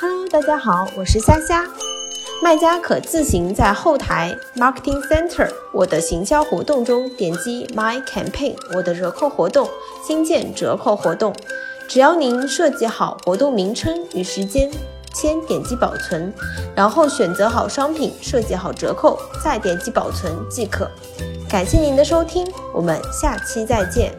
Hello，大家好，我是虾虾。卖家可自行在后台 Marketing Center 我的行销活动中点击 My Campaign 我的折扣活动，新建折扣活动。只要您设计好活动名称与时间，先点击保存，然后选择好商品，设计好折扣，再点击保存即可。感谢您的收听，我们下期再见。